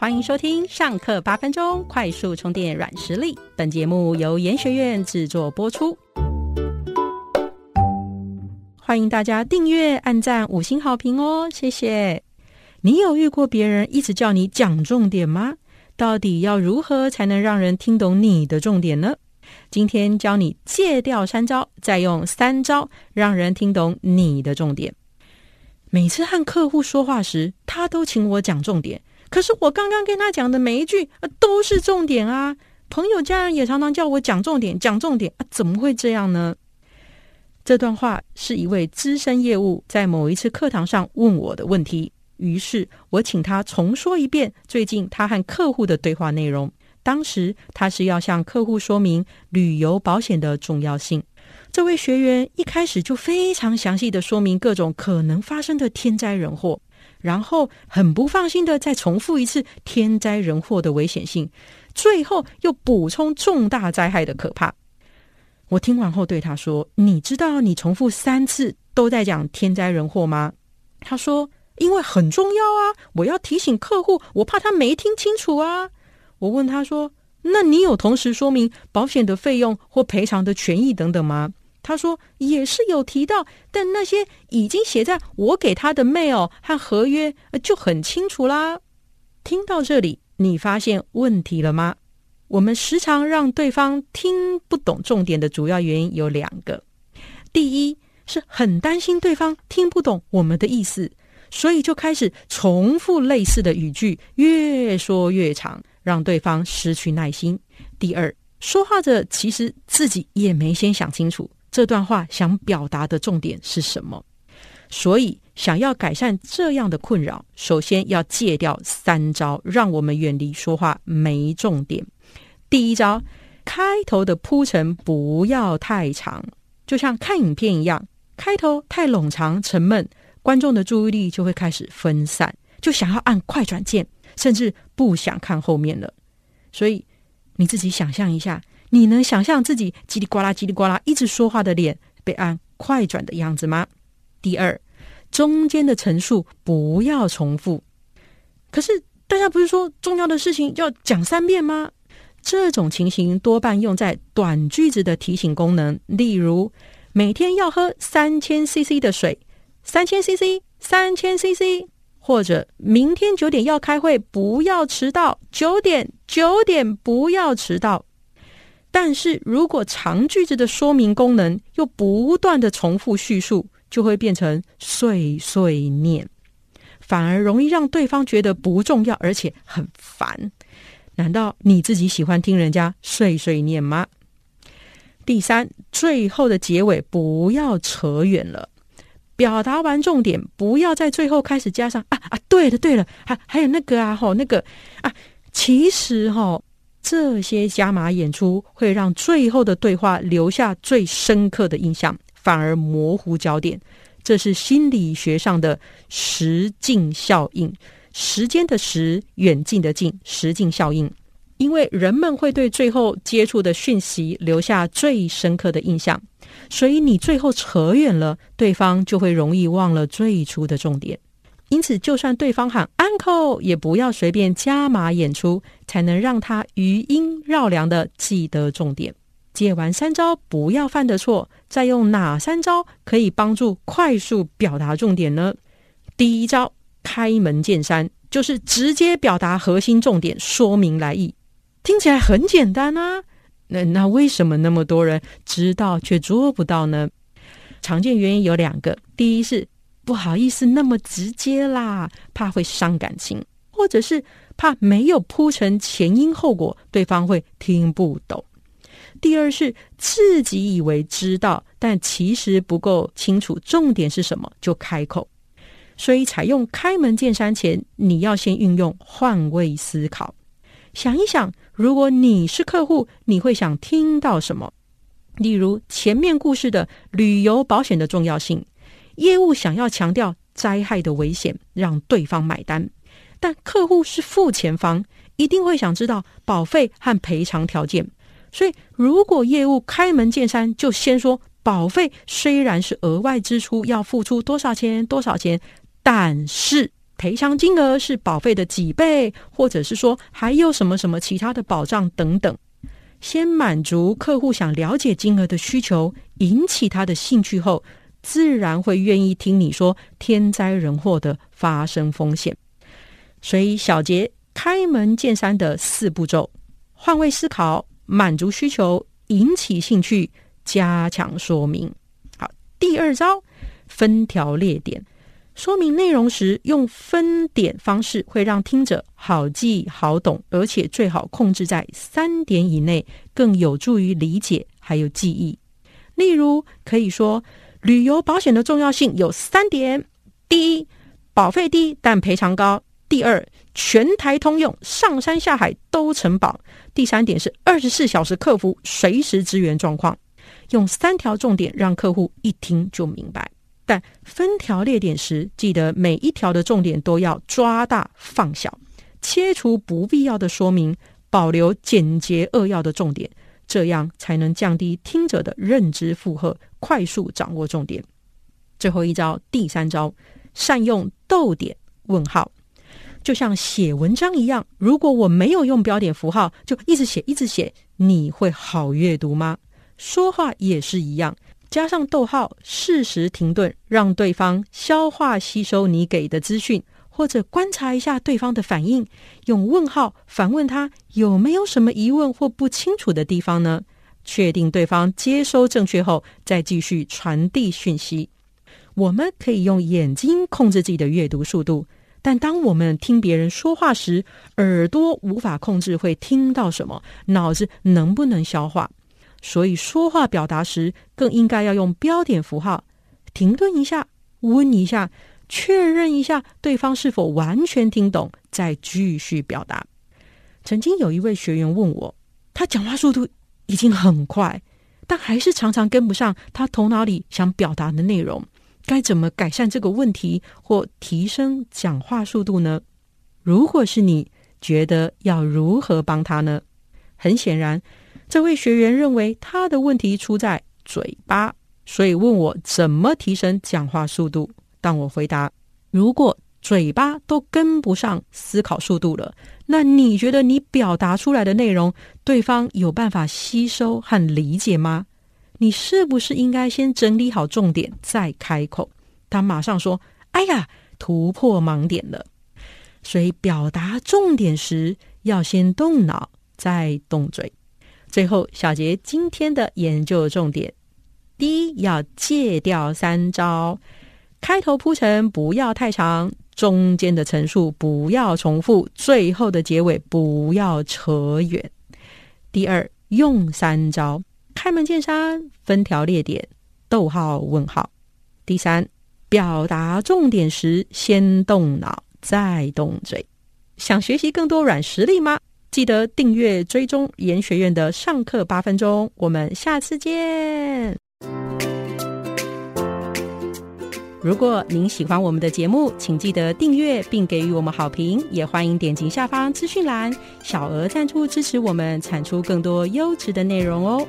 欢迎收听上课八分钟快速充电软实力。本节目由研学院制作播出。欢迎大家订阅、按赞、五星好评哦，谢谢。你有遇过别人一直叫你讲重点吗？到底要如何才能让人听懂你的重点呢？今天教你戒掉三招，再用三招让人听懂你的重点。每次和客户说话时，他都请我讲重点。可是我刚刚跟他讲的每一句都是重点啊！朋友家人也常常叫我讲重点，讲重点啊！怎么会这样呢？这段话是一位资深业务在某一次课堂上问我的问题，于是我请他重说一遍最近他和客户的对话内容。当时他是要向客户说明旅游保险的重要性。这位学员一开始就非常详细的说明各种可能发生的天灾人祸。然后很不放心的再重复一次天灾人祸的危险性，最后又补充重大灾害的可怕。我听完后对他说：“你知道你重复三次都在讲天灾人祸吗？”他说：“因为很重要啊，我要提醒客户，我怕他没听清楚啊。”我问他说：“那你有同时说明保险的费用或赔偿的权益等等吗？”他说也是有提到，但那些已经写在我给他的 mail 和合约就很清楚啦。听到这里，你发现问题了吗？我们时常让对方听不懂重点的主要原因有两个：第一是很担心对方听不懂我们的意思，所以就开始重复类似的语句，越说越长，让对方失去耐心；第二，说话者其实自己也没先想清楚。这段话想表达的重点是什么？所以想要改善这样的困扰，首先要戒掉三招，让我们远离说话没重点。第一招，开头的铺陈不要太长，就像看影片一样，开头太冗长沉闷，观众的注意力就会开始分散，就想要按快转键，甚至不想看后面了。所以你自己想象一下。你能想象自己叽里呱啦、叽里呱啦一直说话的脸被按快转的样子吗？第二，中间的陈述不要重复。可是大家不是说重要的事情要讲三遍吗？这种情形多半用在短句子的提醒功能，例如每天要喝三千 CC 的水，三千 CC，三千 CC，或者明天九点要开会，不要迟到，九点九点不要迟到。但是如果长句子的说明功能又不断的重复叙述，就会变成碎碎念，反而容易让对方觉得不重要，而且很烦。难道你自己喜欢听人家碎碎念吗？第三，最后的结尾不要扯远了，表达完重点，不要在最后开始加上啊啊，对了对了，还还有那个啊吼那个啊，其实哈。这些加码演出会让最后的对话留下最深刻的印象，反而模糊焦点。这是心理学上的时境效应，时间的时，远近的近，时境效应。因为人们会对最后接触的讯息留下最深刻的印象，所以你最后扯远了，对方就会容易忘了最初的重点。因此，就算对方喊 uncle，也不要随便加码演出，才能让他余音绕梁的记得重点。借完三招不要犯的错，再用哪三招可以帮助快速表达重点呢？第一招开门见山，就是直接表达核心重点，说明来意。听起来很简单啊，那那为什么那么多人知道却做不到呢？常见原因有两个，第一是。不好意思，那么直接啦，怕会伤感情，或者是怕没有铺成前因后果，对方会听不懂。第二是自己以为知道，但其实不够清楚重点是什么就开口，所以采用开门见山前，你要先运用换位思考，想一想，如果你是客户，你会想听到什么？例如前面故事的旅游保险的重要性。业务想要强调灾害的危险，让对方买单，但客户是付钱方，一定会想知道保费和赔偿条件。所以，如果业务开门见山就先说保费虽然是额外支出，要付出多少钱多少钱，但是赔偿金额是保费的几倍，或者是说还有什么什么其他的保障等等。先满足客户想了解金额的需求，引起他的兴趣后，自然会愿意听你说天灾人祸的发生风险。所以小杰开门见山的四步骤：换位思考、满足需求、引起兴趣、加强说明。好，第二招分条列点。说明内容时用分点方式，会让听者好记好懂，而且最好控制在三点以内，更有助于理解还有记忆。例如，可以说旅游保险的重要性有三点：第一，保费低但赔偿高；第二，全台通用，上山下海都承保；第三点是二十四小时客服，随时支援状况。用三条重点，让客户一听就明白。但分条列点时，记得每一条的重点都要抓大放小，切除不必要的说明，保留简洁扼要的重点，这样才能降低听者的认知负荷，快速掌握重点。最后一招，第三招，善用逗点问号，就像写文章一样，如果我没有用标点符号，就一直写一直写，你会好阅读吗？说话也是一样。加上逗号，适时停顿，让对方消化吸收你给的资讯，或者观察一下对方的反应，用问号反问他有没有什么疑问或不清楚的地方呢？确定对方接收正确后，再继续传递讯息。我们可以用眼睛控制自己的阅读速度，但当我们听别人说话时，耳朵无法控制会听到什么，脑子能不能消化？所以说话表达时，更应该要用标点符号，停顿一下，问一下，确认一下对方是否完全听懂，再继续表达。曾经有一位学员问我，他讲话速度已经很快，但还是常常跟不上他头脑里想表达的内容，该怎么改善这个问题或提升讲话速度呢？如果是你，觉得要如何帮他呢？很显然。这位学员认为他的问题出在嘴巴，所以问我怎么提升讲话速度。当我回答：“如果嘴巴都跟不上思考速度了，那你觉得你表达出来的内容，对方有办法吸收和理解吗？你是不是应该先整理好重点再开口？”他马上说：“哎呀，突破盲点了！”所以表达重点时，要先动脑，再动嘴。最后，小杰今天的研究重点：第一，要戒掉三招，开头铺陈不要太长，中间的陈述不要重复，最后的结尾不要扯远。第二，用三招：开门见山、分条列点、逗号问号。第三，表达重点时，先动脑，再动嘴。想学习更多软实力吗？记得订阅追踪研学院的上课八分钟，我们下次见。如果您喜欢我们的节目，请记得订阅并给予我们好评，也欢迎点击下方资讯栏小额赞助支持我们，产出更多优质的内容哦。